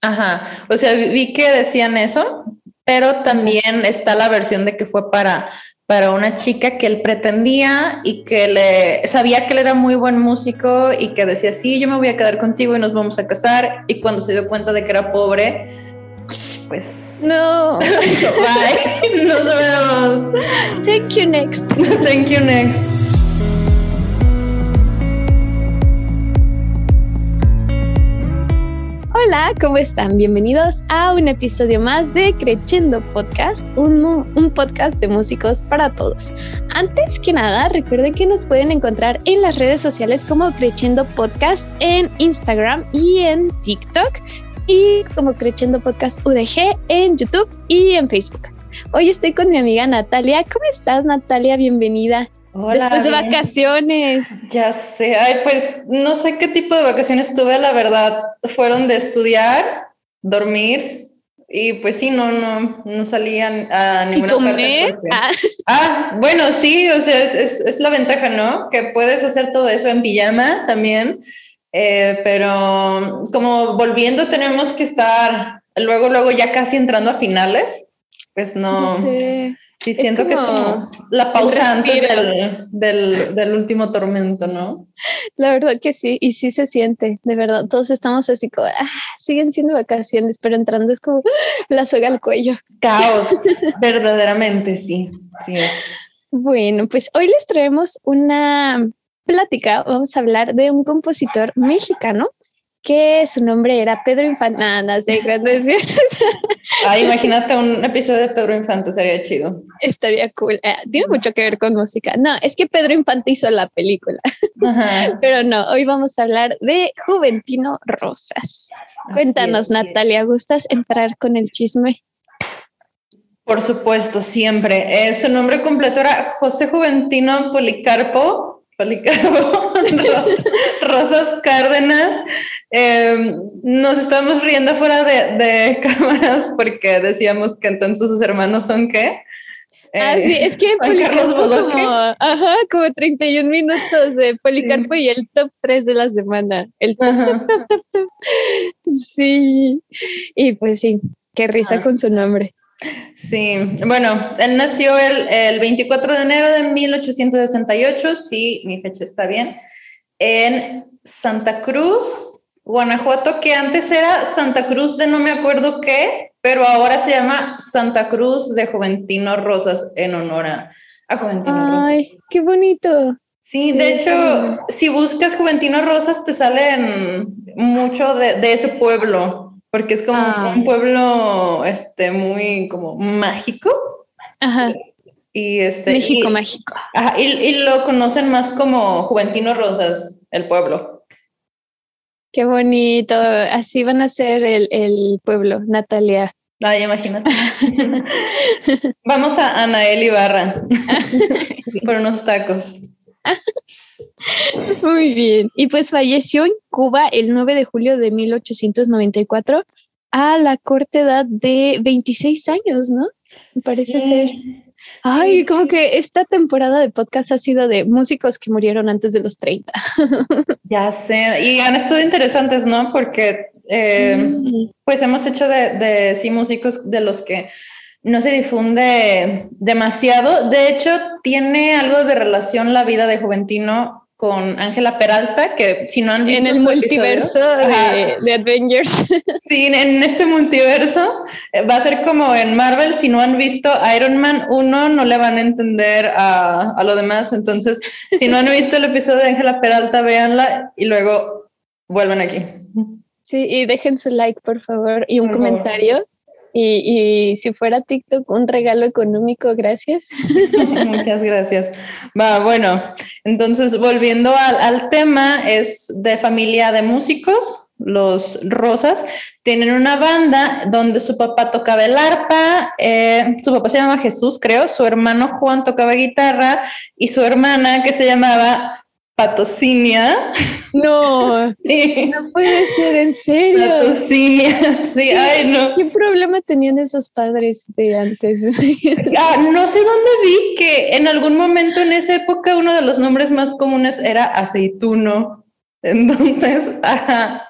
Ajá, o sea, vi que decían eso, pero también está la versión de que fue para, para una chica que él pretendía y que le sabía que él era muy buen músico y que decía, sí, yo me voy a quedar contigo y nos vamos a casar. Y cuando se dio cuenta de que era pobre, pues... No. Bye. Nos vemos. Thank you next. Thank you next. Hola, ¿cómo están? Bienvenidos a un episodio más de Crescendo Podcast, un, un, podcast de músicos para todos. Antes que nada, recuerden que nos pueden encontrar en las redes sociales como Crescendo Podcast en Instagram y en TikTok y como Crescendo Podcast UDG en YouTube y en Facebook. Hoy estoy con mi amiga Natalia. ¿Cómo estás, Natalia? Bienvenida. Después de vacaciones. Ya sé, ay, pues no sé qué tipo de vacaciones tuve, la verdad. Fueron de estudiar, dormir y pues sí, no, no, no salían a ninguna ¿Y comer? Ah. ah. bueno, sí, o sea, es, es, la ventaja, ¿no? Que puedes hacer todo eso en pijama también, eh, pero como volviendo tenemos que estar luego, luego ya casi entrando a finales, pues no. Sí, siento que es como la pausa antes del, del, último tormento, ¿no? La verdad que sí, y sí se siente, de verdad. Todos estamos así como, ah, siguen siendo vacaciones, pero entrando es como la soga al cuello. Caos, verdaderamente, sí, sí Bueno, pues hoy les traemos una plática. Vamos a hablar de un compositor mexicano que su nombre era Pedro Infante. Nada, sé, ah, imagínate un episodio de Pedro Infante, sería chido. Estaría cool. Eh, tiene mucho que ver con música. No, es que Pedro Infante hizo la película. Pero no, hoy vamos a hablar de Juventino Rosas. Cuéntanos, Natalia, ¿gustas entrar con el chisme? Por supuesto, siempre. Eh, su nombre completo era José Juventino Policarpo Policarpo, Rosas Cárdenas. Em, nos estamos riendo fuera de, cámaras porque decíamos que entonces sus hermanos son qué. ah, sí, es que Policarpo como, ajá, como 31 minutos de Policarpo y el top 3 de la semana. El top, top, top, top, top. Sí, y pues sí, qué risa con su nombre. Sí, bueno, él nació el, el, 24 de enero de 1868, sí, mi fecha está bien, en Santa Cruz, Guanajuato, que antes era Santa Cruz de no me acuerdo qué, pero ahora se llama Santa Cruz de Juventino Rosas en honor a, Juventino Rosas. Ay, qué bonito. Sí, de hecho, si buscas Juventino Rosas, te salen mucho de, de ese pueblo porque es como ah. un pueblo este, muy como mágico. Ajá. Y este, México mágico. Ajá, y, lo conocen más como Juventino Rosas, el pueblo. Qué bonito. Así van a ser el, el pueblo, Natalia. Ay, imagínate. Vamos a Anael Ibarra por unos tacos. Muy bien. Y pues falleció en Cuba el 9 de julio de 1894 a la corta edad de 26 años, ¿no? Me parece ser. Ay, como que esta temporada de podcast ha sido de músicos que murieron antes de los 30. Ya sé, y han estado interesantes, ¿no? Porque eh, pues hemos hecho de, de sí músicos de los que no se difunde demasiado. De hecho, tiene algo de relación la vida de Juventino con Ángela Peralta, que si no han visto... En el multiverso de, de, Avengers. Sí, en este multiverso eh, va a ser como en Marvel, si no han visto Iron Man 1, no le van a entender a, a lo demás. Entonces, si no han visto el episodio de Ángela Peralta, véanla y luego vuelven aquí. Sí, y dejen su like, por favor, y un comentario. Y, si fuera TikTok, un regalo económico, gracias. Muchas gracias. Va, bueno, entonces volviendo al, tema, es de familia de músicos, los Rosas, tienen una banda donde su papá tocaba el arpa, eh, su papá se llama Jesús, creo, su hermano Juan tocaba guitarra y su hermana que se llamaba Patocinia. No, no puede ser, en serio. Patocinia, sí, ay no. ¿Qué problema tenían esos padres de antes? Ah, no sé dónde vi que en algún momento en esa época uno de los nombres más comunes era aceituno. Entonces, ajá.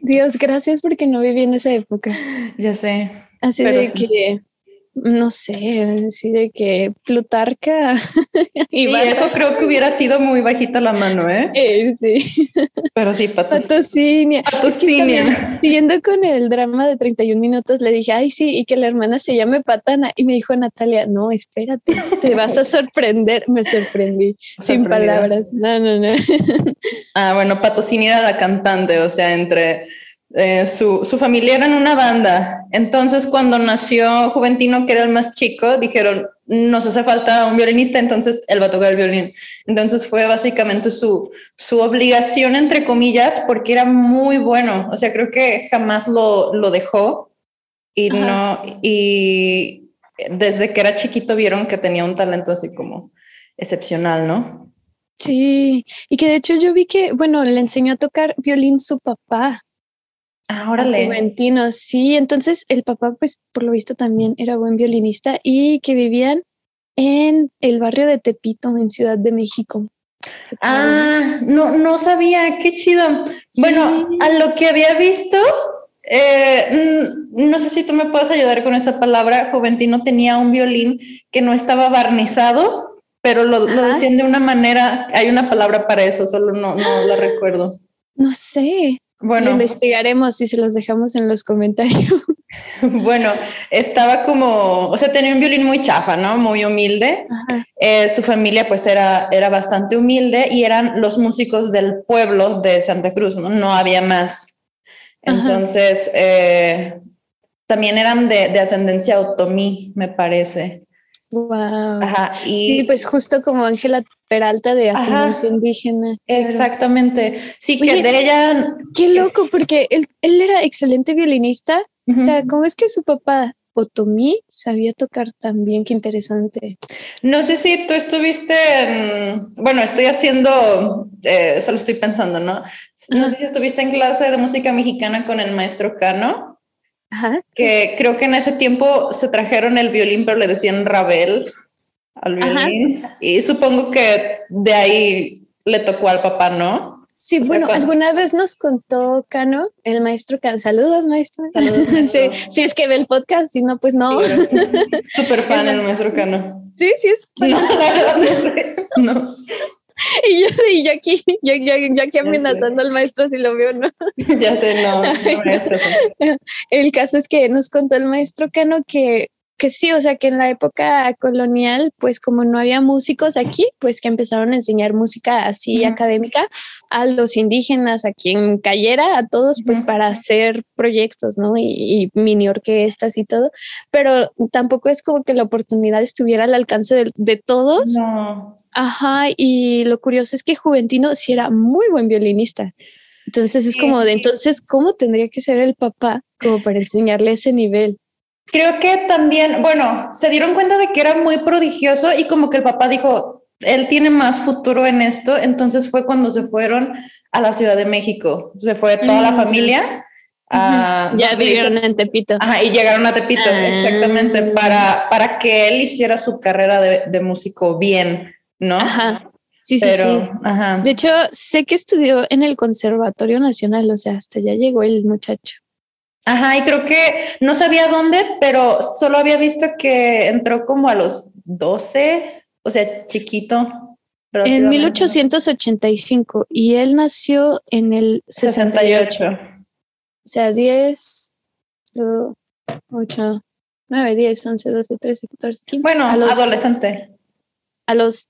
Dios, gracias porque no viví en esa época. Ya sé. Así de que no sé, así de que Plutarca. y, eso creo que hubiera sido muy bajita la mano, ¿eh? eh sí. Pero sí, patocinia. Patocinia. siguiendo con el drama de 31 minutos, le dije, ay, sí, y que la hermana se llame Patana. Y me dijo Natalia, no, espérate, te vas a sorprender. Me sorprendí, sin palabras. No, no, no. ah, bueno, Patocinia era la cantante, o sea, entre eh, su, su, familia era en una banda. Entonces, cuando nació Juventino, que era el más chico, dijeron, nos hace falta un violinista, entonces él va a tocar el violín. Entonces fue básicamente su, su obligación, entre comillas, porque era muy bueno. O sea, creo que jamás lo, lo dejó y no, y desde que era chiquito vieron que tenía un talento así como excepcional, ¿no? Sí, y que de hecho yo vi que, bueno, le enseñó a tocar violín su papá. Ahora Juventino, sí. Entonces el papá, pues por lo visto también era buen violinista y que vivían en el barrio de Tepito, en Ciudad de México. Ah, no, no sabía, qué chido. Bueno, a lo que había visto, eh, no sé si tú me puedes ayudar con esa palabra. Juventino tenía un violín que no estaba barnizado, pero lo, lo decían de una manera, hay una palabra para eso, solo no, no la recuerdo. No sé, bueno, investigaremos y se los dejamos en los comentarios. Bueno, estaba como, o sea, tenía un violín muy chafa, ¿no? Muy humilde. Eh, su familia pues era, era bastante humilde y eran los músicos del pueblo de Santa Cruz, ¿no? No había más. Entonces, eh, también eran de, de ascendencia otomí, me parece. Wow. Ajá, y pues justo como Ángela Peralta de ascendencia indígena. Exactamente. Sí, que de ella. Qué loco, porque él, él era excelente violinista. O sea, ¿cómo es que su papá Otomí sabía tocar también? Qué interesante. No sé si tú estuviste en, bueno, estoy haciendo, eh, solo estoy pensando, ¿no? No sé si estuviste en clase de música mexicana con el maestro Cano. Ajá, que creo que en ese tiempo se trajeron el violín, pero le decían Ravel al violín. Y supongo que de ahí le tocó al papá, ¿no? Sí, bueno, alguna vez nos contó Cano, el maestro Cano. Saludos, maestro. Saludos, sí, sí, es que ve el podcast, si no, pues no. Súper fan el maestro Cano. Sí, sí es. No, la verdad no. Y yo, y yo aquí, yo, yo, aquí amenazando al maestro si lo veo no. ya sé, no. no el caso es que nos contó el maestro Cano que que sí, o sea, que en la época colonial, pues como no había músicos aquí, pues que empezaron a enseñar música así académica a los indígenas, a quien cayera, a todos, pues para hacer proyectos, ¿no? Y, mini orquestas y todo, pero tampoco es como que la oportunidad estuviera al alcance de, todos. No. Ajá, y lo curioso es que Juventino sí era muy buen violinista. Entonces es como de, entonces, ¿cómo tendría que ser el papá como para enseñarle ese nivel? Creo que también, bueno, se dieron cuenta de que era muy prodigioso y como que el papá dijo, él tiene más futuro en esto, entonces fue cuando se fueron a la Ciudad de México, se fue toda la mm, familia. ya vivieron en Tepito. Ajá, y llegaron a Tepito, ah. exactamente, para, para que él hiciera su carrera de, de músico bien, ¿no? Ajá. Sí, sí, sí. Ajá. De hecho, sé que estudió en el Conservatorio Nacional, o sea, hasta ya llegó el muchacho. Ajá, y creo que no sabía dónde, pero solo había visto que entró como a los 12, o sea, chiquito. En 1885 y él nació en el 68. O sea, 10, 8, 9, 10, 11, 12, 13, 14, 15. Bueno, adolescente. A los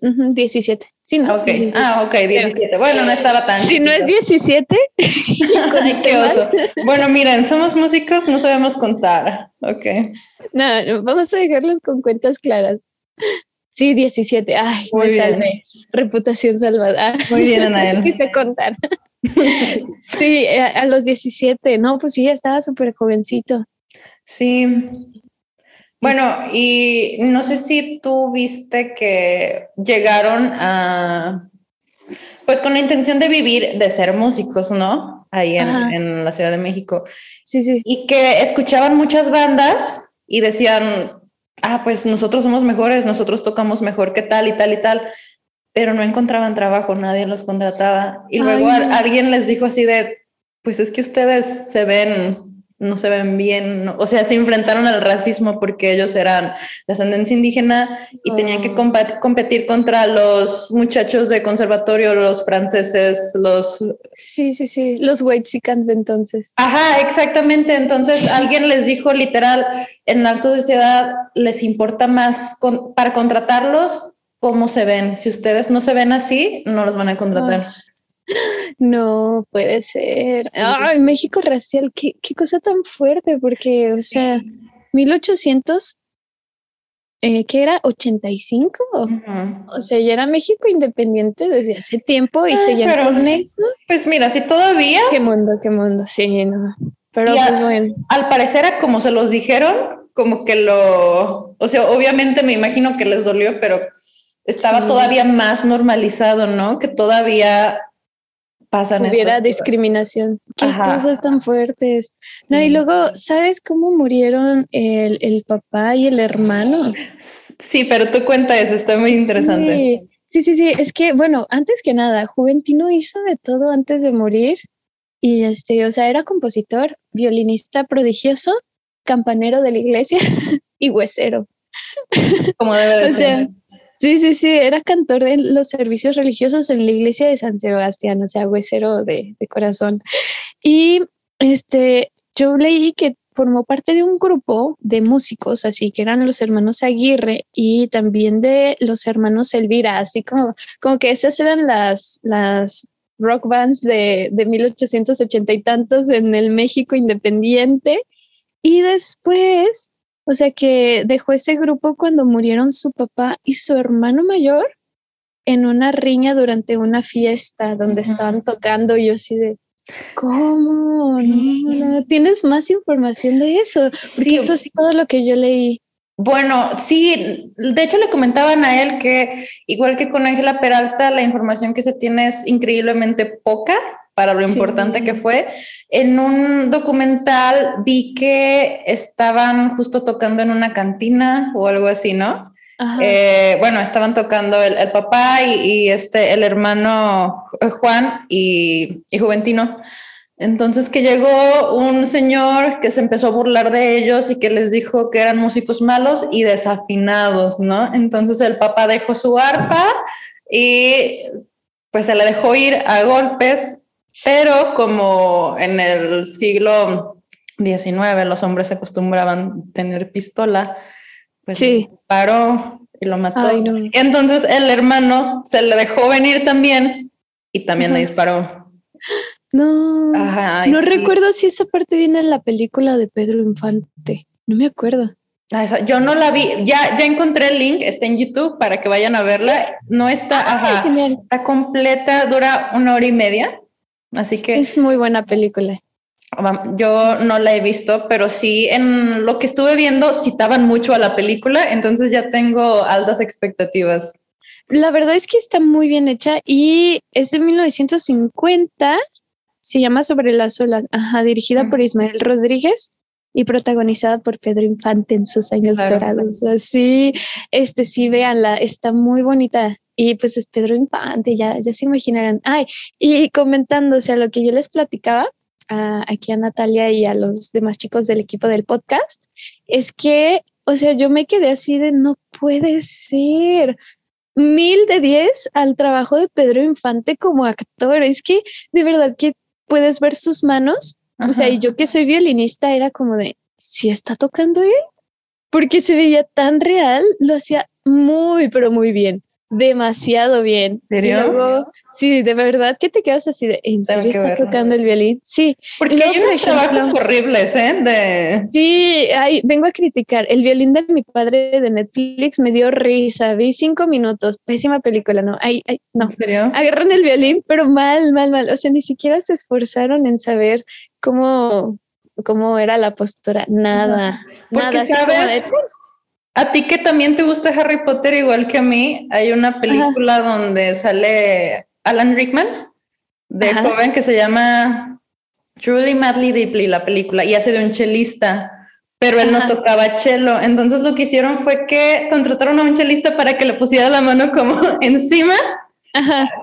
17. Sí, ¿no? Okay. Ah, ok, 17. Bueno, no estaba tan. Si no es 17. qué oso. Bueno, miren, somos músicos, no sabemos contar. Ok. No, vamos a dejarlos con cuentas claras. Sí, 17. Ay, Muy me salvé. Reputación salvada. Muy bien, Anael. quise contar. sí, a, a, los 17. No, pues sí, ya estaba súper jovencito. Sí. Bueno, y no sé si tú viste que llegaron a, pues con la intención de vivir, de ser músicos, ¿no? Ahí en, la Ciudad de México. Sí, sí. Y que escuchaban muchas bandas y decían, ah, pues nosotros somos mejores, nosotros tocamos mejor que tal y tal y tal, pero no encontraban trabajo, nadie los contrataba. Y luego alguien les dijo así de, pues es que ustedes se ven no se ven bien, o sea, se enfrentaron al racismo porque ellos eran de ascendencia indígena y tenían que oh. competir contra los muchachos de conservatorio, los franceses, los... Sí, sí, sí, los whitexicans entonces. Ajá, exactamente, entonces alguien les dijo literal, en la alta sociedad les importa más para contratarlos cómo se ven, si ustedes no se ven así, no los van a contratar. No puede ser. Ay, México racial, qué, qué cosa tan fuerte, porque, o sea, 1800, eh, ¿qué era? ¿85? O sea, ya era México independiente desde hace tiempo y se llama eso. Pues mira, si todavía. Qué mundo, qué mundo, sí, no. Pero pues bueno. Al parecer, como se los dijeron, como que lo. O sea, obviamente me imagino que les dolió, pero estaba todavía más normalizado, ¿no? Que todavía pasan. Hubiera discriminación. Qué cosas tan fuertes. No, y luego, ¿sabes cómo murieron el, el, papá y el hermano? Sí, pero tú cuenta eso, está muy interesante. Sí. sí, sí, Es que, bueno, antes que nada, Juventino hizo de todo antes de morir. Y este, o sea, era compositor, violinista prodigioso, campanero de la iglesia y huesero. Como debe de ser. Sí, sí, sí, era cantor de los servicios religiosos en la iglesia de San Sebastián, o sea, huesero de, de corazón. Y este, yo leí que formó parte de un grupo de músicos, así que eran los hermanos Aguirre y también de los hermanos Elvira, así como, como que esas eran las, las rock bands de, de 1880 y tantos en el México independiente. Y después o sea que dejó ese grupo cuando murieron su papá y su hermano mayor en una riña durante una fiesta donde estaban tocando y yo así de, ¿cómo? No, ¿Tienes más información de eso? Porque eso es todo lo que yo leí. Bueno, sí, de hecho le comentaban a él que igual que con Ángela Peralta, la información que se tiene es increíblemente poca para lo importante que fue. En un documental vi que estaban justo tocando en una cantina o algo así, ¿no? Eh, bueno, estaban tocando el, papá y, este, el hermano eh, Juan y, y Juventino. Entonces que llegó un señor que se empezó a burlar de ellos y que les dijo que eran músicos malos y desafinados, ¿no? Entonces el papá dejó su arpa y pues se le dejó ir a golpes, pero como en el siglo XIX los hombres se acostumbraban tener pistola, pues sí. paró y lo mató. Entonces el hermano se le dejó venir también y también le disparó. No, no recuerdo si esa parte viene en la película de Pedro Infante. No me acuerdo. Ah, yo no la vi, ya, ya encontré el link, está en YouTube para que vayan a verla. No está, ajá, está completa, dura una hora y media. Así que es muy buena película. Yo no la he visto, pero sí en lo que estuve viendo citaban mucho a la película, entonces ya tengo altas expectativas. La verdad es que está muy bien hecha y es de 1950 se llama Sobre la sola, ajá, dirigida por Ismael Rodríguez y protagonizada por Pedro Infante en sus años dorados. Así, este sí, véanla, está muy bonita. Y pues es Pedro Infante, ya, ya se imaginarán. Ay, y comentándose a lo que yo les platicaba, aquí a Natalia y a los demás chicos del equipo del podcast, es que, o sea, yo me quedé así de no puede ser mil de diez al trabajo de Pedro Infante como actor. Es que de verdad que puedes ver sus manos. O sea, y yo que soy violinista era como de, si está tocando él, porque se veía tan real, lo hacía muy, pero muy bien demasiado bien. ¿Serio? luego, sí, de verdad que te quedas así de, ¿en serio está tocando el violín? Sí. Porque hay unos trabajos horribles, ¿eh? De... Sí, ay, vengo a criticar. El violín de mi padre de Netflix me dio risa. Vi cinco minutos. Pésima película, ¿no? Ay, ay, no. ¿En serio? Agarran el violín, pero mal, mal, mal. O sea, ni siquiera se esforzaron en saber cómo, cómo era la postura. Nada. Nada. ¿sabes? A ti que también te gusta Harry Potter igual que a mí, hay una película donde sale Alan Rickman de joven que se llama Truly Madly Deeply, la película, y hace de un chelista, pero él no tocaba chelo. Entonces lo que hicieron fue que contrataron a un chelista para que le pusiera la mano como encima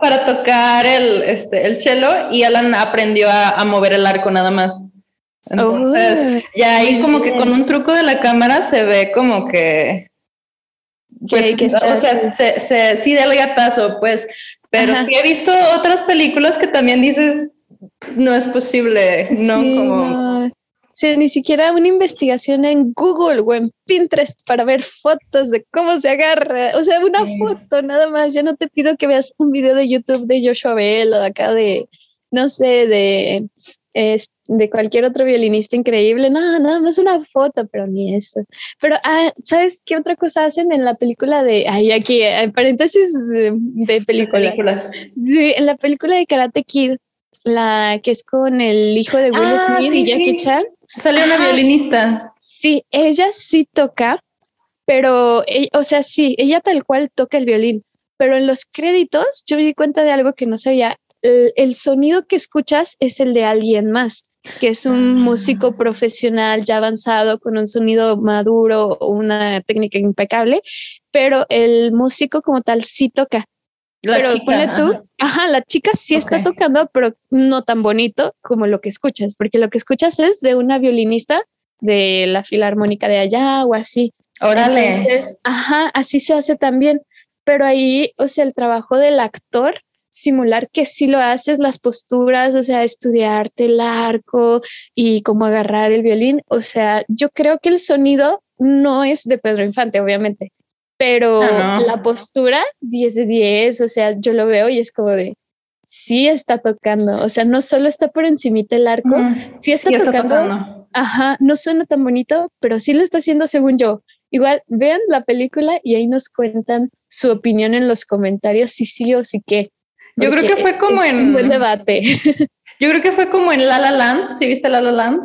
para tocar el, este, el cello y Alan aprendió a, mover el arco nada más. Entonces, oh, ya ahí como que con un truco de la cámara se ve como que... Pues, o sea, se, se, sí del gatazo, pues, pero sí he visto otras películas que también dices, no es posible, no como... Sí, ni siquiera una investigación en Google o en Pinterest para ver fotos de cómo se agarra. O sea, una foto nada más. Ya no te pido que veas un video de YouTube de Joshua Bell o acá de, no sé, de, de cualquier otro violinista increíble. No, nada más una foto, pero ni eso. Pero, ah, ¿sabes qué otra cosa hacen en la película de, ay, aquí, en paréntesis de, películas? en la película de Karate Kid, la que es con el hijo de Will ah, Smith y Jackie Chan Sale una violinista. Sí, ella sí toca, pero, e, o sea, sí, ella tal cual toca el violín, pero en los créditos yo me di cuenta de algo que no sabía. El, sonido que escuchas es el de alguien más, que es un músico profesional ya avanzado con un sonido maduro, una técnica impecable, pero el músico como tal sí toca. La pero chica, tú, ajá. la chica sí está tocando, pero no tan bonito como lo que escuchas, porque lo que escuchas es de una violinista de la filarmónica de allá o así. Órale. Entonces, ajá, así se hace también, pero ahí, o sea, el trabajo del actor simular que sí lo haces, las posturas, o sea, estudiarte el arco y cómo agarrar el violín, o sea, yo creo que el sonido no es de Pedro Infante, obviamente, pero la postura 10 de 10, o sea, yo lo veo y es como de, sí está tocando, o sea, no solo está por encimita el arco, sí, está, tocando, ajá, no suena tan bonito, pero sí lo está haciendo según yo. Igual, vean la película y ahí nos cuentan su opinión en los comentarios, si sí o si qué. Yo creo que fue como en... Un buen debate. Yo creo que fue como en La La Land, si viste La La Land,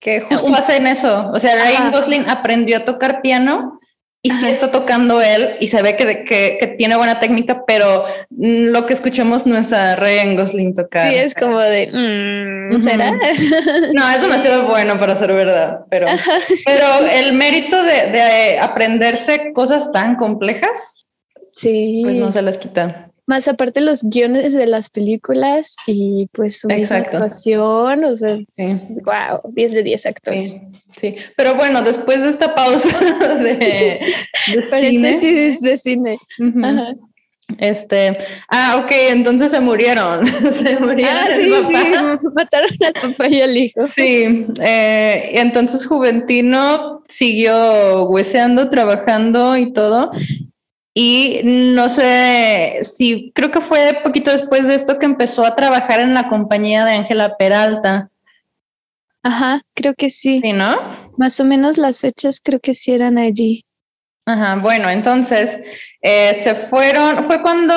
que justo hacen eso. O sea, Ryan Gosling aprendió a tocar piano y sí está tocando él y se ve que, que, tiene buena técnica, pero lo que escuchamos no es a Ryan Gosling tocar. Sí, es como de, mm, ¿será? No, es demasiado bueno para ser verdad, pero, pero el mérito de, de, aprenderse cosas tan complejas, sí. pues no se las quita. Más aparte los guiones de las películas y pues su actuación, o sea, wow, 10 de 10 actores. Sí, pero bueno, después de esta pausa de, de cine. de cine. Este, ah, ok, entonces se murieron. se murieron. Ah, sí, sí, mataron al papá y al hijo. Sí, eh, entonces Juventino siguió hueseando, trabajando y todo. Y no sé si creo que fue poquito después de esto que empezó a trabajar en la compañía de Ángela Peralta. Ajá, creo que sí. Sí, ¿no? Más o menos las fechas creo que sí eran allí. Ajá, bueno, entonces eh, se fueron, fue cuando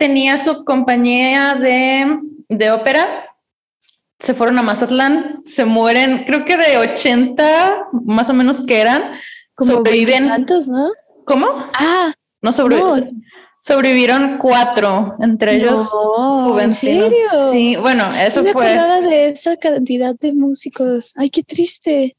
tenía su compañía de, de ópera, se fueron a Mazatlán, se mueren, creo que de 80 más o menos que eran, Como sobreviven. ¿no? ¿Cómo? Ah, no sobrevivieron. Sobrevivieron cuatro, entre ellos no, ¿En serio? Sí, bueno, eso me fue. acordaba de esa cantidad de músicos. Ay, qué triste.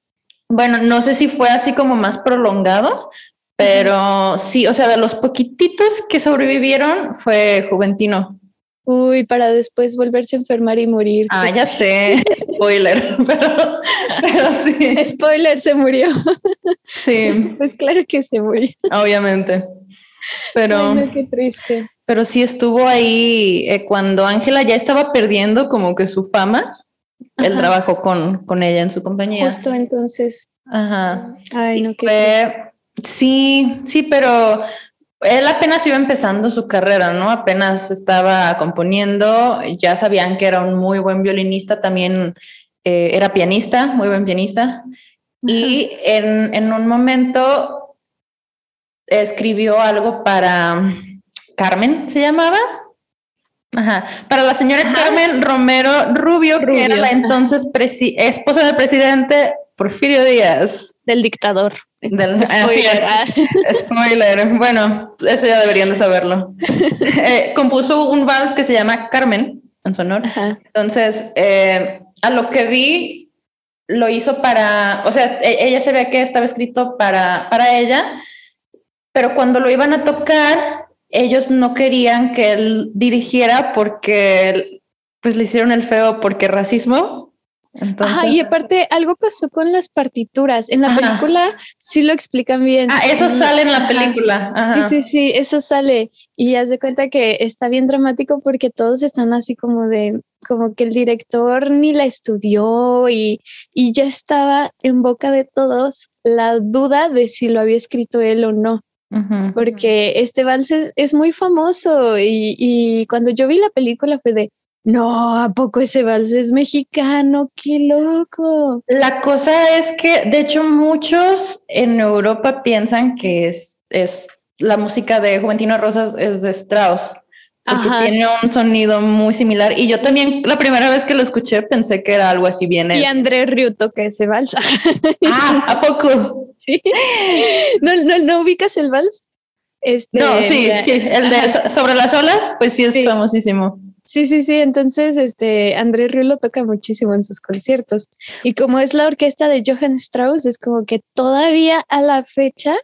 Bueno, no sé si fue así como más prolongado, pero sí, o sea, de los poquititos que sobrevivieron fue Juventino. Uy, para después volverse a enfermar y morir. Ah, ya sé, spoiler, pero, pero sí. Spoiler, se murió. Sí. Pues claro que se murió. Obviamente. Pero, qué triste. Pero sí estuvo ahí eh, cuando Ángela ya estaba perdiendo como que su fama. Él trabajó con, con ella en su compañía. Justo entonces. Ajá. Ay, no, qué Sí, sí, pero él apenas iba empezando su carrera, ¿no? Apenas estaba componiendo, ya sabían que era un muy buen violinista, también eh, era pianista, muy buen pianista. Y en, en, un momento escribió algo para Carmen, ¿se llamaba? Ajá, para la señora Carmen Romero Rubio, que era la entonces esposa del presidente Porfirio Díaz. Del dictador. Del, spoiler. Ah. spoiler. Bueno, eso ya deberían de saberlo. Eh, compuso un vals que se llama Carmen, en su honor. Entonces, eh, a lo que vi, lo hizo para, o sea, e, ella se ve que estaba escrito para, para ella pero cuando lo iban a tocar, ellos no querían que él dirigiera porque pues le hicieron el feo porque racismo Ajá, y aparte algo pasó con las partituras. En la película sí lo explican bien. Ah, eso sale en la película. Sí, sí, sí, eso sale. Y haz de cuenta que está bien dramático porque todos están así como de, como que el director ni la estudió y, y ya estaba en boca de todos la duda de si lo había escrito él o no. Porque este vals es, muy famoso y, y cuando yo vi la película fue de, no, ¿a poco ese vals es mexicano? ¡Qué loco! La cosa es que, de hecho, muchos en Europa piensan que es, es la música de Juventino Rosas es de Strauss. Porque tiene un sonido muy similar. Y yo también, la primera vez que lo escuché, pensé que era algo así bien. Y Andrés Riu toca ese vals. Ah, ¿a poco? Sí. ¿No, no, no ubicas el vals? Este, no, sí, sí. El de Sobre las olas, pues sí es famosísimo. Sí, sí, sí. Entonces, este, Andrés Rieu lo toca muchísimo en sus conciertos. Y como es la orquesta de Johann Strauss, es como que todavía a la fecha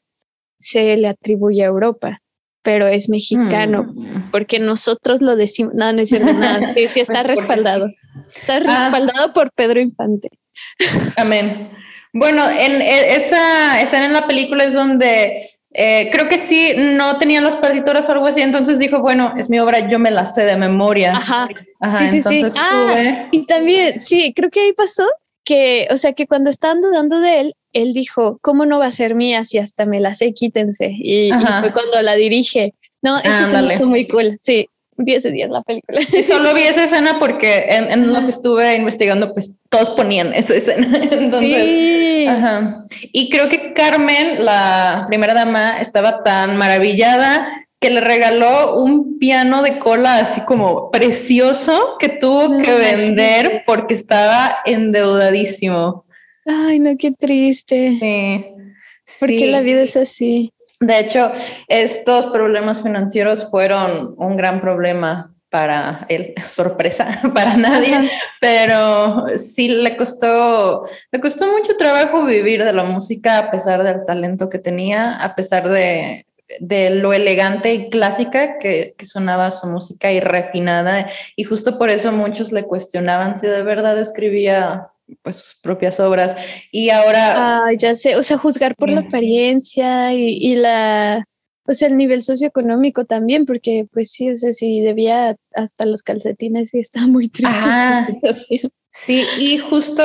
se le atribuye a Europa, pero es mexicano, mm. porque nosotros lo decimos. No, no es cierto nada. Sí, sí, está respaldado. Está ah. respaldado por Pedro Infante. Amén. Bueno, en e, esa escena en la película es donde eh, creo que sí, no tenía las partituras o algo así, entonces dijo, bueno, es mi obra, yo me la sé de memoria. Ajá, sí, sí, sí. Ah, y también, sí, creo que ahí pasó que, o sea, que cuando estaban dudando de él, él dijo, ¿cómo no va a ser mía si hasta me la sé, quítense? Y, fue cuando la dirige. No, eso es muy cool, sí. 10 de 10 la película. Y solo vi esa escena porque en, lo que estuve investigando, pues todos ponían esa escena. Entonces, ajá. Y creo que Carmen, la primera dama, estaba tan maravillada que le regaló un piano de cola así como precioso que tuvo que vender porque estaba endeudadísimo. Ay, no, qué triste. Sí. Porque la vida es así. De hecho, estos problemas financieros fueron un gran problema para él, sorpresa para nadie, pero sí le costó, le costó mucho trabajo vivir de la música a pesar del talento que tenía, a pesar de, lo elegante y clásica que, que, sonaba su música y refinada, y justo por eso muchos le cuestionaban si de verdad escribía pues sus propias obras. Y ahora ah, ya sé o sea juzgar por la apariencia y, la o sea el nivel socioeconómico también porque pues sí o sea si debía hasta los calcetines y está muy triste sí y justo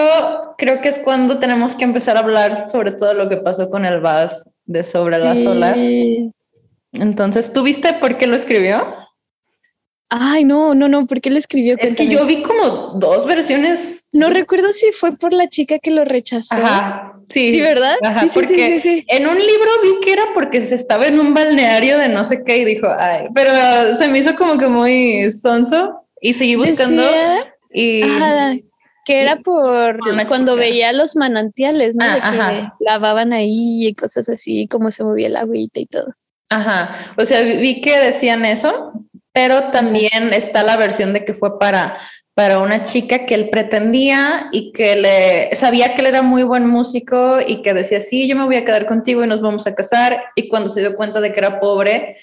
creo que es cuando tenemos que empezar a hablar sobre todo lo que pasó con el vals de sobre las olas entonces ¿tuviste por qué lo escribió? Ay, no, no, no, ¿por qué le escribió? Es que yo vi como dos versiones. No recuerdo si fue por la chica que lo rechazó. Ajá, sí. Sí, ¿verdad? Ajá, porque sí, en un libro vi que era porque se estaba en un balneario de no sé qué y dijo, ay, pero se me hizo como que muy sonso y seguí buscando. y... Ajá, que era por cuando veía los manantiales, ¿no? Ah, que lavaban ahí y cosas así, como se movía el agüita y todo. Ajá, o sea, vi que decían eso, pero también está la versión de que fue para, para una chica que él pretendía y que le sabía que él era muy buen músico y que decía, sí, yo me voy a quedar contigo y nos vamos a casar. Y cuando se dio cuenta de que era pobre,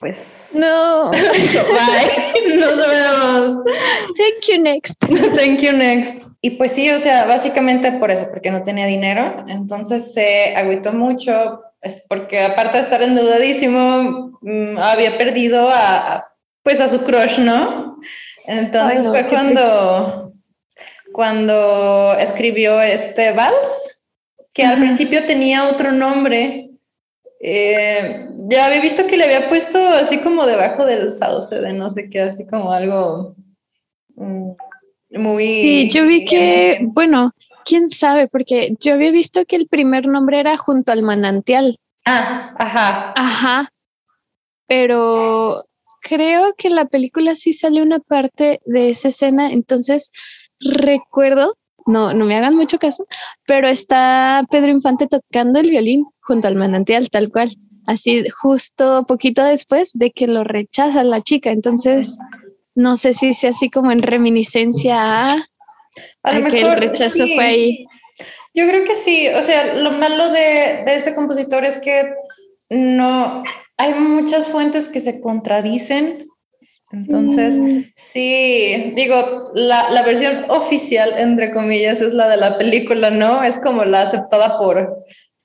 pues... No. Bye, nos vemos. Thank you next. Thank you next. Y pues sí, o sea, básicamente por eso, porque no tenía dinero. Entonces se agüitó mucho, porque aparte de estar endeudadísimo, mm, había perdido a, pues a su crush, ¿no? Entonces fue cuando, cuando escribió este vals, que al principio tenía otro nombre. Eh, ya había visto que le había puesto así como debajo del sauce de no sé qué, así como algo mm, muy... Sí, yo vi que, bueno, quién sabe, porque yo había visto que el primer nombre era junto al manantial. Ah, ajá. Ajá. Pero creo que en la película sí sale una parte de esa escena, entonces recuerdo, no, no me hagan mucho caso, pero está Pedro Infante tocando el violín junto al manantial, tal cual. Así justo poquito después de que lo rechaza la chica. Entonces, no sé si sea así como en reminiscencia a a, que el rechazo fue ahí. Yo creo que sí, o sea, lo malo de, de, este compositor es que no, hay muchas fuentes que se contradicen. Entonces, sí, digo, la, la, versión oficial, entre comillas, es la de la película, ¿no? Es como la aceptada por,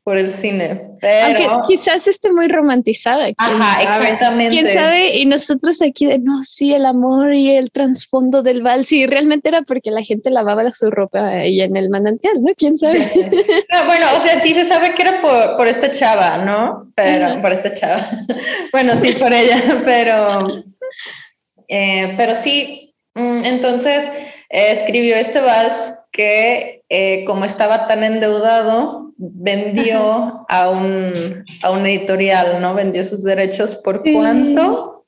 por el cine. Pero... Aunque quizás esté muy romantizada. Ajá, exactamente. ¿Quién sabe? Y nosotros aquí de, no, sí, el amor y el trasfondo del vals, y realmente era porque la gente lavaba su ropa ahí en el manantial, ¿no? ¿Quién sabe? bueno, o sea, sí se sabe que era por, por esta chava, ¿no? Pero, por esta chava. bueno, sí, por ella, pero, eh, pero sí, mm, entonces eh, escribió este vals que eh, como estaba tan endeudado, vendió a un, a un editorial, ¿no? Vendió sus derechos por cuánto?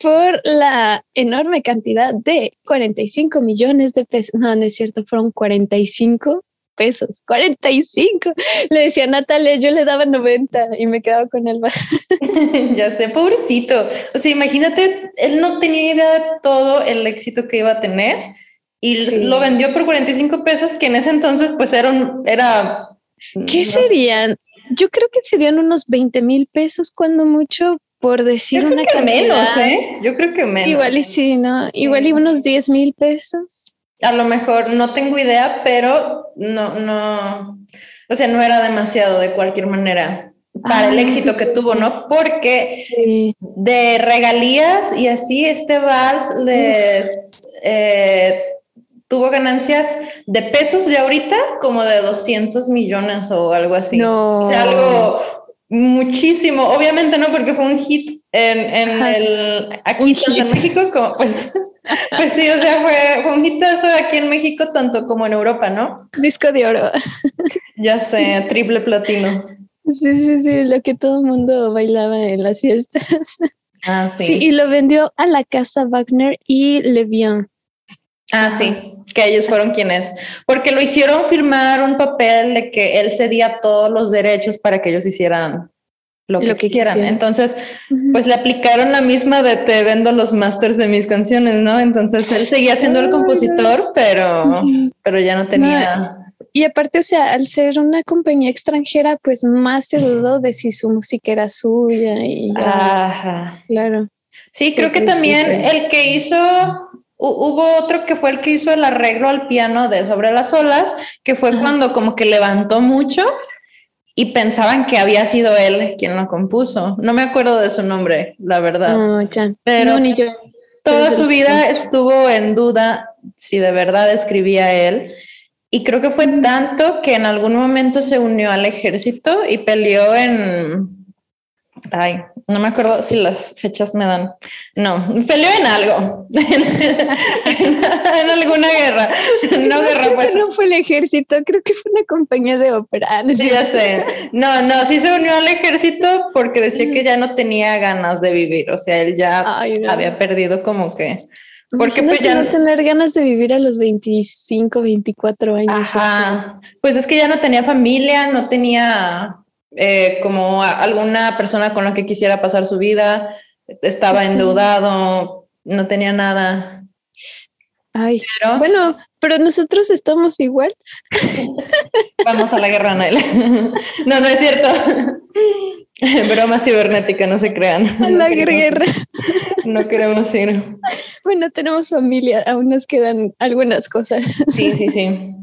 Por la enorme cantidad de 45 millones de pesos. No, no es cierto, fueron 45 pesos, 45. Le decía a Natalia, yo le daba 90 y me quedaba con él. ya sé, pobrecito. O sea, imagínate, él no tenía idea de todo el éxito que iba a tener y lo vendió por 45 pesos, que en ese entonces pues era, un, era ¿Qué serían? Yo creo que serían unos 20 mil pesos cuando mucho, por decir una que menos, ¿eh? Yo creo que menos. Igual y sí, ¿no? Igual y unos 10 mil pesos. A lo mejor, no tengo idea, pero no, no, o sea, no era demasiado de cualquier manera para el éxito que tuvo, ¿no? Porque de regalías y así este vals les tuvo ganancias de pesos de ahorita como de 200 millones o algo así. No. O sea, algo muchísimo. Obviamente no, porque fue un hit en, en el, aquí en México, como, pues, pues sí, o sea, fue, fue un hitazo aquí en México, tanto como en Europa, ¿no? Disco de oro. Ya sé, triple platino. Sí, sí, sí, lo que todo el mundo bailaba en las fiestas. Ah, sí. Sí, y lo vendió a la casa Wagner y Levian. Ah, sí, que ellos fueron quienes, porque lo hicieron firmar un papel de que él cedía todos los derechos para que ellos hicieran lo que, quisieran. Entonces, pues le aplicaron la misma de te vendo los masters de mis canciones, ¿no? Entonces él seguía siendo el compositor, pero, pero ya no tenía. y aparte, o sea, al ser una compañía extranjera, pues más se dudó de si su música era suya y Ajá. claro. Sí, creo que también el que hizo Hubo otro que fue el que hizo el arreglo al piano de Sobre las olas, que fue cuando como que levantó mucho y pensaban que había sido él quien lo compuso. No me acuerdo de su nombre, la verdad. Pero toda su vida estuvo en duda si de verdad escribía él. Y creo que fue tanto que en algún momento se unió al ejército y peleó en, Ay, no me acuerdo si las fechas me dan. No, peleó en algo, en, alguna guerra. No, guerra, pues. No fue el ejército, creo que fue una compañía de ópera. No sí, ya sé. No, no, sí se unió al ejército porque decía que ya no tenía ganas de vivir. O sea, él ya había perdido como que. Porque pues ya no tener ganas de vivir a los 25, 24 años. Ajá. Pues es que ya no tenía familia, no tenía eh, como alguna persona con la que quisiera pasar su vida, estaba endeudado, no tenía nada. Ay, bueno, pero nosotros estamos igual. Vamos a la guerra, Noel. No, no es cierto. Broma cibernética, no se crean. A la guerra. No queremos ir. Bueno, tenemos familia, aún nos quedan algunas cosas. Sí, sí, sí.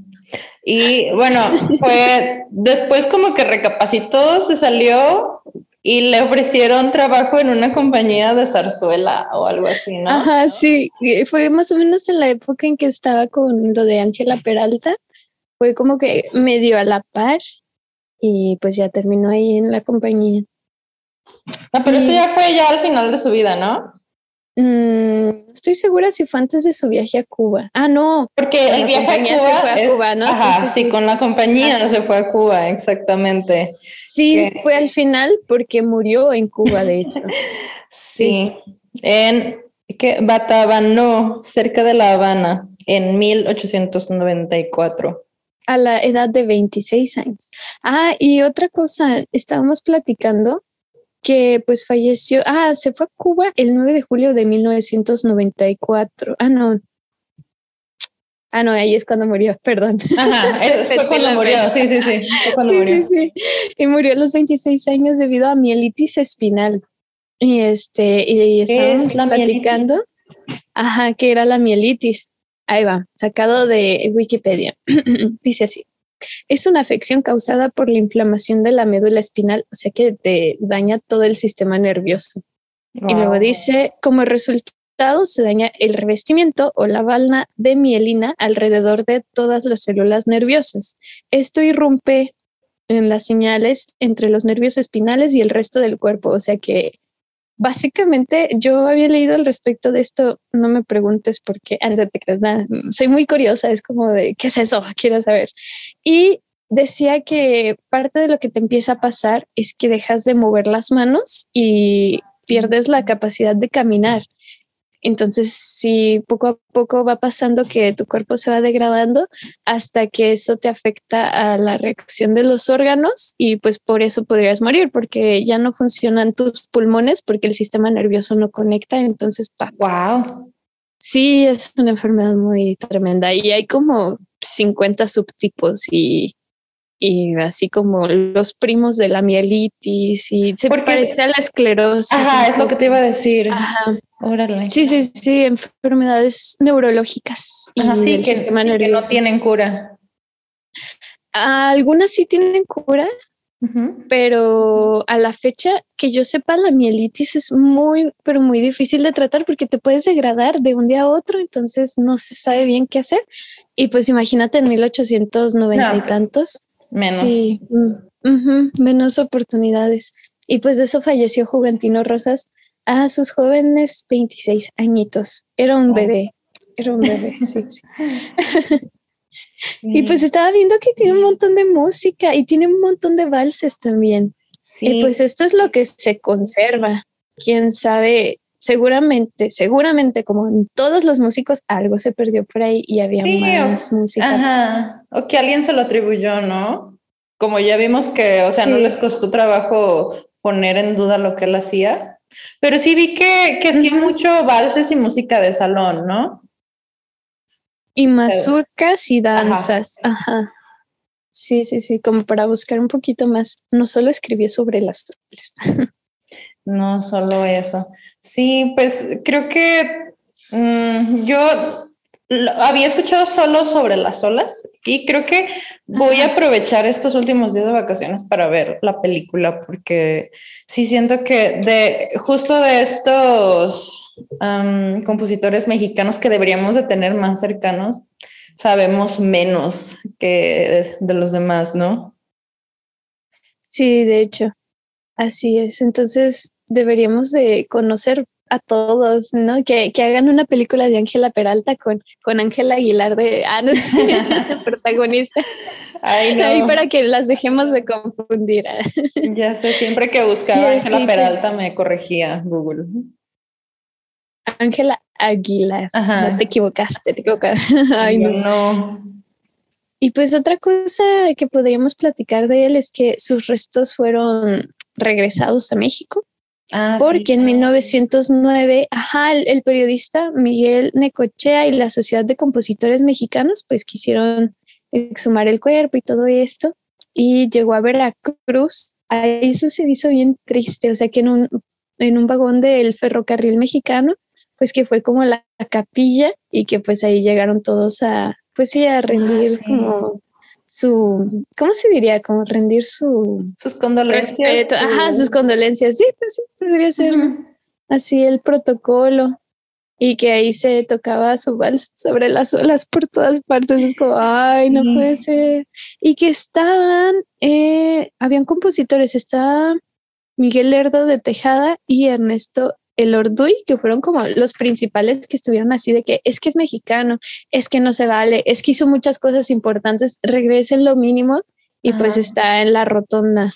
Y bueno, fue después como que recapacitó, se salió y le ofrecieron trabajo en una compañía de zarzuela o algo así, ¿no? Ajá, sí, fue más o menos en la época en que estaba con lo de Ángela Peralta, fue como que medio a la par y pues ya terminó ahí en la compañía. No, pero esto ya fue ya al final de su vida, ¿no? Mm, estoy segura si fue antes de su viaje a Cuba. Ah, no. Porque el viaje a Cuba. Se fue a Cuba, ¿no? Ajá, sí, con la compañía se fue a Cuba, exactamente. Sí, fue al final porque murió en Cuba, de hecho. sí, en que Batabanó, cerca de La Habana, en 1894. A la edad de 26 años. Ah, y otra cosa, estábamos platicando que pues falleció, ah, se fue a Cuba el 9 de julio de 1994. Ah, no. Ah, no, ahí es cuando murió, perdón. Ajá, fue cuando murió, sí, sí, sí. sí, sí, sí. Y murió a los 26 años debido a mielitis espinal. Y este, y estábamos platicando, ajá, que era la mielitis. Ahí va, sacado de Wikipedia. Dice así. Es una afección causada por la inflamación de la médula espinal, o sea que te daña todo el sistema nervioso. Y luego dice, como resultado se daña el revestimiento o la valna de mielina alrededor de todas las células nerviosas. Esto irrumpe en las señales entre los nervios espinales y el resto del cuerpo, o sea que básicamente yo había leído al respecto de esto, no me preguntes por qué, antes de nada, soy muy curiosa, es como de, ¿qué es eso? Quiero saber. Y decía que parte de lo que te empieza a pasar es que dejas de mover las manos y pierdes la capacidad de caminar. Entonces, si poco a poco va pasando que tu cuerpo se va degradando hasta que eso te afecta a la reacción de los órganos y pues por eso podrías morir porque ya no funcionan tus pulmones porque el sistema nervioso no conecta. Entonces, pa. Wow. Sí, es una enfermedad muy tremenda y hay como 50 subtipos y y así como los primos de la mielitis y se parece a la esclerosis. Ajá, es lo que te iba a decir. Ajá. Órale. Sí, sí, sí, enfermedades neurológicas y sí, que, sistema que no tienen cura. Algunas sí tienen cura, pero a la fecha que yo sepa, la mielitis es muy, pero muy difícil de tratar porque te puedes degradar de un día a otro, entonces no se sabe bien qué hacer. Y pues imagínate en 1890 y pues, tantos. Menos. Sí, mm, menos oportunidades. Y pues de eso falleció Juventino Rosas a sus jóvenes 26 añitos. Era un bebé, era un bebé, sí, Y pues estaba viendo que tiene un montón de música y tiene un montón de valses también. Y pues esto es lo que se conserva. Quién sabe, seguramente, seguramente como en todos los músicos, algo se perdió por ahí y había más música. Ajá. O que alguien se lo atribuyó, ¿no? Como ya vimos que, o sea, no les costó trabajo poner en duda lo que él hacía. Pero sí vi que, que hacía mucho valses y música de salón, ¿no? Y mazurcas y danzas. Ajá. Sí, sí, sí, como para buscar un poquito más. No solo escribió sobre las flores. No solo eso. Sí, pues creo que mm, yo había escuchado solo sobre las olas y creo que voy a aprovechar estos últimos días de vacaciones para ver la película porque sí siento que de justo de estos compositores mexicanos que deberíamos de tener más cercanos, sabemos menos que de los demás, ¿no? Sí, de hecho, así es. Entonces, deberíamos de conocer a todos, ¿no? Que, hagan una película de Ángela Peralta con, con Ángela Aguilar de, ah, protagonista. Ahí para que las dejemos de confundir. ya sé, siempre que buscaba Ángela Peralta me corregía Google. Ángela Aguilar. No te equivocaste, te equivocaste. Ay, no. no. Y pues otra cosa que podríamos platicar de él es que sus restos fueron regresados a México Ah, porque en 1909, ajá, el, periodista Miguel Necochea y la Sociedad de Compositores Mexicanos pues quisieron exhumar el cuerpo y todo esto y llegó a Veracruz. Ahí eso se hizo bien triste, o sea que en un, en un vagón del ferrocarril mexicano, pues que fue como la, capilla y que pues ahí llegaron todos a, pues sí, a rendir ah, como su, ¿cómo se diría? Como rendir su... Sus condolencias. Ajá, sus condolencias. Sí, pues sí, podría ser así el protocolo. Y que ahí se tocaba su vals sobre las olas por todas partes. Es como, ay, no puede ser. Y que estaban, eh, habían compositores, estaba Miguel Lerdo de Tejada y Ernesto el Orduy, que fueron como los principales que estuvieron así de que es que es mexicano, es que no se vale, es que hizo muchas cosas importantes, regresen lo mínimo y pues está en la rotonda.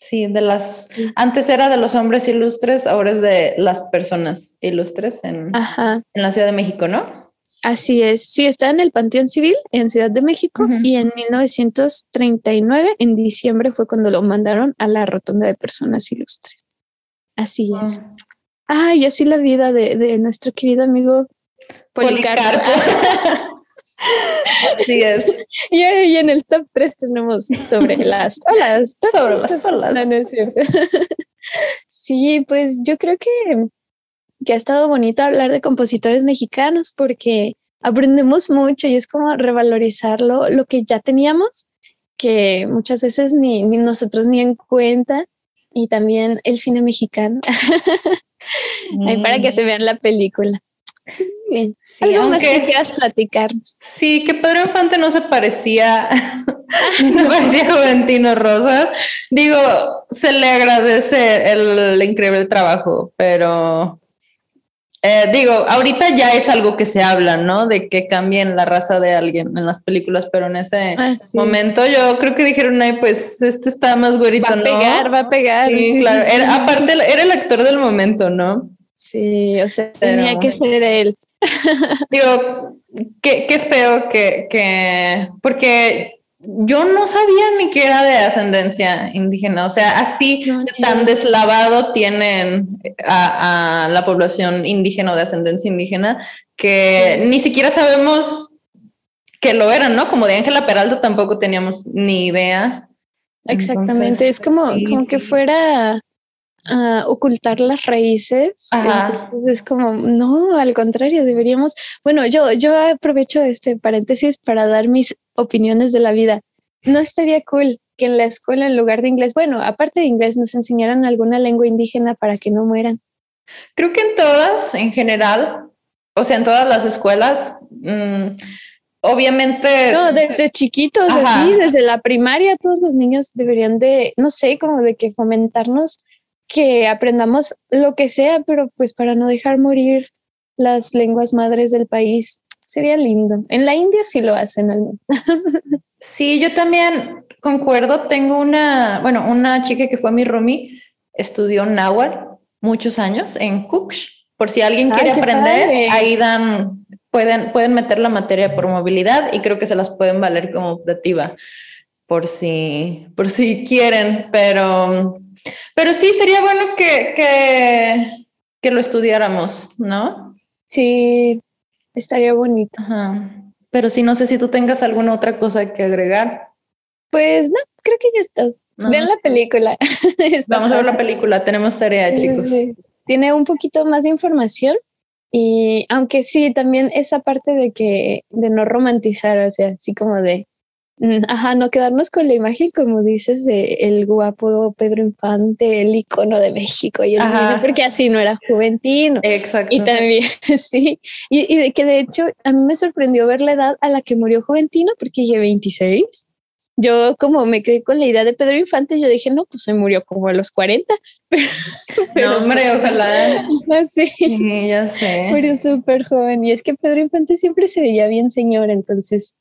Sí, de las, antes era de los hombres ilustres, ahora es de las personas ilustres en, en la Ciudad de México, ¿no? Así es, sí, está en el Panteón Civil en Ciudad de México y en 1939, en diciembre, fue cuando lo mandaron a la Rotonda de Personas Ilustres. Así es. Ah. Ay, así la vida de, nuestro querido amigo Policarpo. Así es. Y, en el top 3 tenemos sobre las olas. Sobre las olas. No, no es cierto. Sí, pues yo creo que, que ha estado bonito hablar de compositores mexicanos porque aprendemos mucho y es como revalorizar lo, lo que ya teníamos, que muchas veces ni, ni nosotros ni en cuenta, y también el cine mexicano, Ahí para que se vean la película. Bien. ¿Algo más que quieras platicar? Sí, que Pedro Infante no se parecía, no se parecía a Juventino Rosas. Digo, se le agradece el, increíble trabajo, pero eh, digo, ahorita ya es algo que se habla, ¿no? De que cambien la raza de alguien en las películas, pero en ese ah, momento yo creo que dijeron, ay, pues este está más güerito, ¿no? Va a pegar, va a pegar. Sí, claro. aparte, era el actor del momento, ¿no? Sí, o sea, tenía que ser él. Digo, qué, qué feo que, que, porque yo no sabía ni que era de ascendencia indígena, o sea, así tan deslavado tienen a, a, la población indígena o de ascendencia indígena que ni siquiera sabemos que lo eran, ¿no? Como de Ángela Peralta tampoco teníamos ni idea. Exactamente, es como, como que fuera a ocultar las raíces. es como, no, al contrario, deberíamos, bueno, yo, yo aprovecho este paréntesis para dar mis opiniones de la vida. No estaría cool que en la escuela, en lugar de inglés, bueno, aparte de inglés, nos enseñaran alguna lengua indígena para que no mueran. Creo que en todas, en general, o sea, en todas las escuelas, mm, obviamente. No, desde chiquitos, así, desde la primaria, todos los niños deberían de, no sé, como de que fomentarnos que aprendamos lo que sea, pero pues para no dejar morir las lenguas madres del país. Sería lindo. En la India sí lo hacen al menos. Sí, yo también concuerdo. Tengo una, bueno, una chica que fue a mi roomie, estudió náhuatl muchos años en Cooks. Por si alguien quiere aprender, ahí dan, pueden, pueden meter la materia por movilidad y creo que se las pueden valer como optativa por si, por si quieren, pero pero sí, sería bueno que, que, lo estudiáramos, ¿no? Sí, estaría bonito. Pero sí, no sé si tú tengas alguna otra cosa que agregar. Pues no, creo que ya estás. Vean la película. Vamos a ver la película, tenemos tarea, chicos. Tiene un poquito más de información y aunque sí, también esa parte de que, de no romantizar, o sea, así como de, ajá, no quedarnos con la imagen, como dices, de el guapo Pedro Infante, el icono de México, y el porque así no era juventino. Exacto. Y también, sí, y, y, de que de hecho a mí me sorprendió ver la edad a la que murió Juventino, porque llegué 26 yo como me quedé con la idea de Pedro Infante, yo dije, no, pues se murió como a los 40. Pero, no, hombre, ojalá. Sí, sí, ya sé. Murió súper joven. Y es que Pedro Infante siempre se veía bien señor, entonces.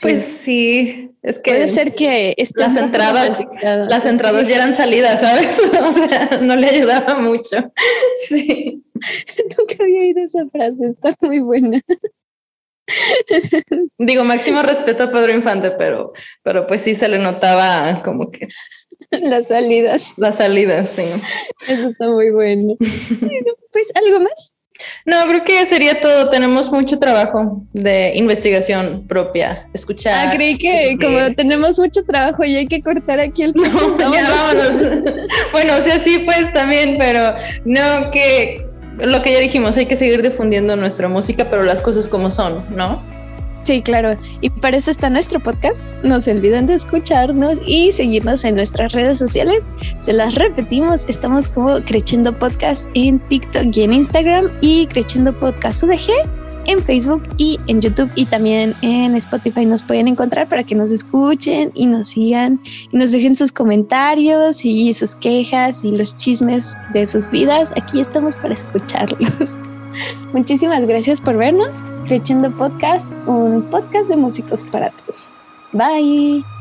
Pues sí, es que. Puede ser que las entradas, las entradas ya eran salidas, ¿sabes? o sea, no le ayudaba mucho. Sí. Nunca había oído esa frase, está muy buena. Digo, máximo respeto a Pedro Infante, pero, pero pues sí se le notaba como que... Las salidas. Las salidas, sí. Eso está muy bueno. Pues, ¿algo más? No, creo que sería todo. Tenemos mucho trabajo de investigación propia. Escuchar. Ah, creí que como tenemos mucho trabajo y hay que cortar aquí el. No, ya vámonos. bueno, o sea, sí, pues también, pero no que lo que ya dijimos, hay que seguir difundiendo nuestra música, pero las cosas como son, ¿no? Sí, claro. Y para eso está nuestro podcast. No se olviden de escucharnos y seguirnos en nuestras redes sociales. Se las repetimos, estamos como Creciendo Podcast en TikTok y en Instagram y Creciendo Podcast UDG en Facebook y en YouTube y también en Spotify nos pueden encontrar para que nos escuchen y nos sigan y nos dejen sus comentarios y sus quejas y los chismes de sus vidas. Aquí estamos para escucharlos. Muchísimas gracias por vernos. Creciendo Podcast, un podcast de músicos para todos. Bye.